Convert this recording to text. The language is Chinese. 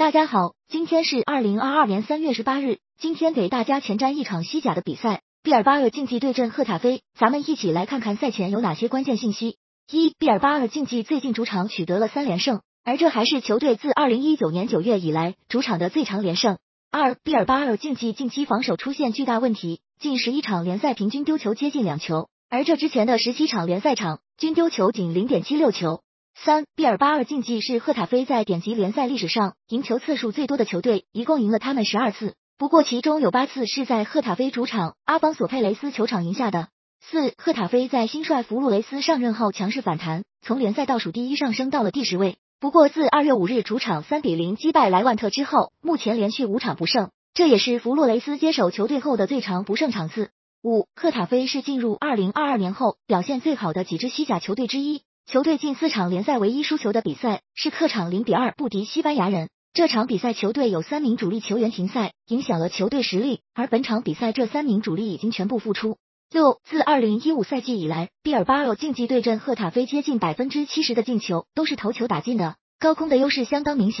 大家好，今天是二零二二年三月十八日，今天给大家前瞻一场西甲的比赛，毕尔巴鄂竞技对阵赫塔菲，咱们一起来看看赛前有哪些关键信息。一，毕尔巴鄂竞技最近主场取得了三连胜，而这还是球队自二零一九年九月以来主场的最长连胜。二，毕尔巴鄂竞技近期防守出现巨大问题，近十一场联赛平均丢球接近两球，而这之前的十七场联赛场均丢球仅零点七六球。三，毕尔巴鄂竞技是赫塔菲在顶级联赛历史上赢球次数最多的球队，一共赢了他们十二次，不过其中有八次是在赫塔菲主场阿方索佩雷斯球场赢下的。四，赫塔菲在新帅弗洛雷斯上任后强势反弹，从联赛倒数第一上升到了第十位。不过自二月五日主场三比零击败莱万特之后，目前连续五场不胜，这也是弗洛雷斯接手球队后的最长不胜场次。五，赫塔菲是进入二零二二年后表现最好的几支西甲球队之一。球队近四场联赛唯一输球的比赛是客场零比二不敌西班牙人。这场比赛球队有三名主力球员停赛，影响了球队实力。而本场比赛这三名主力已经全部复出。六，自二零一五赛季以来，毕尔巴鄂竞技对阵赫塔菲接近百分之七十的进球都是头球打进的，高空的优势相当明显。